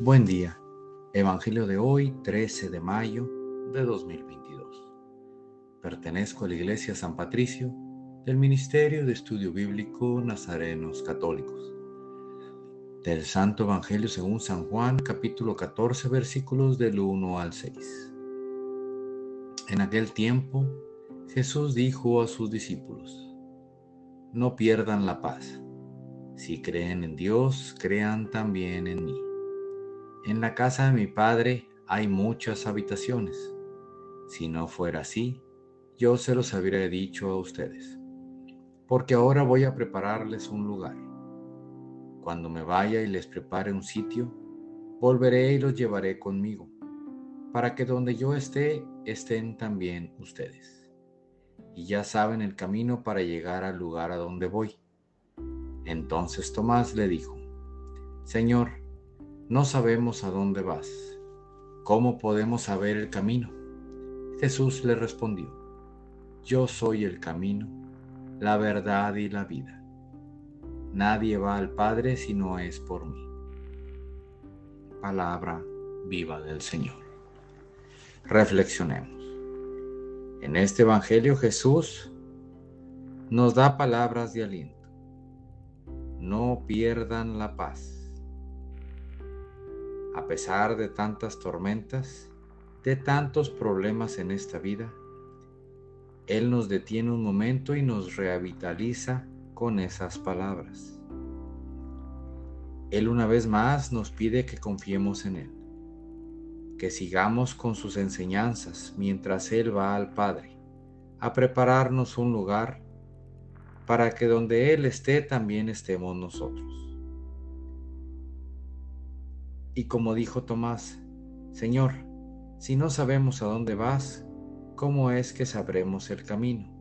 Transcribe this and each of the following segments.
Buen día. Evangelio de hoy, 13 de mayo de 2022. Pertenezco a la Iglesia San Patricio del Ministerio de Estudio Bíblico Nazarenos Católicos. Del Santo Evangelio según San Juan, capítulo 14, versículos del 1 al 6. En aquel tiempo, Jesús dijo a sus discípulos, No pierdan la paz. Si creen en Dios, crean también en mí. En la casa de mi Padre hay muchas habitaciones. Si no fuera así, yo se los habría dicho a ustedes. Porque ahora voy a prepararles un lugar. Cuando me vaya y les prepare un sitio, volveré y los llevaré conmigo, para que donde yo esté, estén también ustedes. Y ya saben el camino para llegar al lugar a donde voy. Entonces Tomás le dijo, Señor, no sabemos a dónde vas. ¿Cómo podemos saber el camino? Jesús le respondió, Yo soy el camino, la verdad y la vida. Nadie va al Padre si no es por mí. Palabra viva del Señor. Reflexionemos. En este Evangelio Jesús nos da palabras de aliento. No pierdan la paz a pesar de tantas tormentas, de tantos problemas en esta vida, Él nos detiene un momento y nos revitaliza con esas palabras. Él una vez más nos pide que confiemos en Él, que sigamos con sus enseñanzas mientras Él va al Padre, a prepararnos un lugar para que donde Él esté también estemos nosotros. Y como dijo Tomás, Señor, si no sabemos a dónde vas, ¿cómo es que sabremos el camino?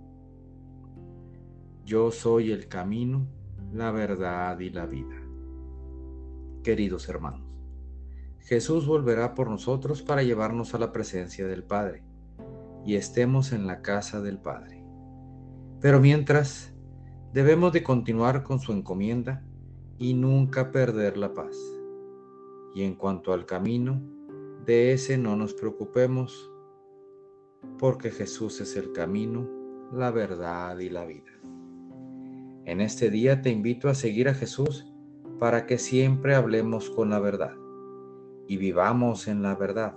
Yo soy el camino, la verdad y la vida. Queridos hermanos, Jesús volverá por nosotros para llevarnos a la presencia del Padre y estemos en la casa del Padre. Pero mientras, debemos de continuar con su encomienda y nunca perder la paz. Y en cuanto al camino, de ese no nos preocupemos, porque Jesús es el camino, la verdad y la vida. En este día te invito a seguir a Jesús para que siempre hablemos con la verdad y vivamos en la verdad.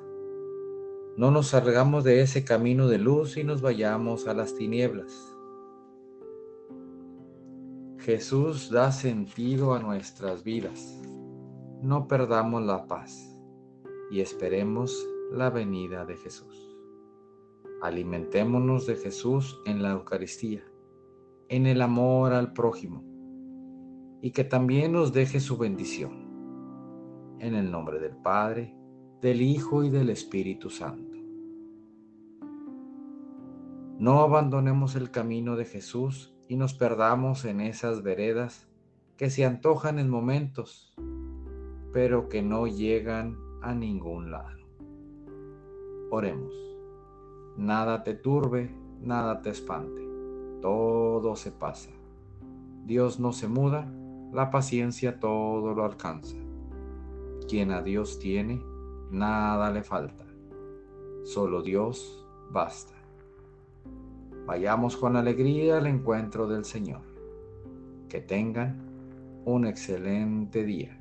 No nos salgamos de ese camino de luz y nos vayamos a las tinieblas. Jesús da sentido a nuestras vidas no perdamos la paz y esperemos la venida de Jesús. Alimentémonos de Jesús en la Eucaristía, en el amor al prójimo, y que también nos deje su bendición. En el nombre del Padre, del Hijo y del Espíritu Santo. No abandonemos el camino de Jesús y nos perdamos en esas veredas que se antojan en momentos pero que no llegan a ningún lado. Oremos. Nada te turbe, nada te espante. Todo se pasa. Dios no se muda, la paciencia todo lo alcanza. Quien a Dios tiene, nada le falta. Solo Dios basta. Vayamos con alegría al encuentro del Señor. Que tengan un excelente día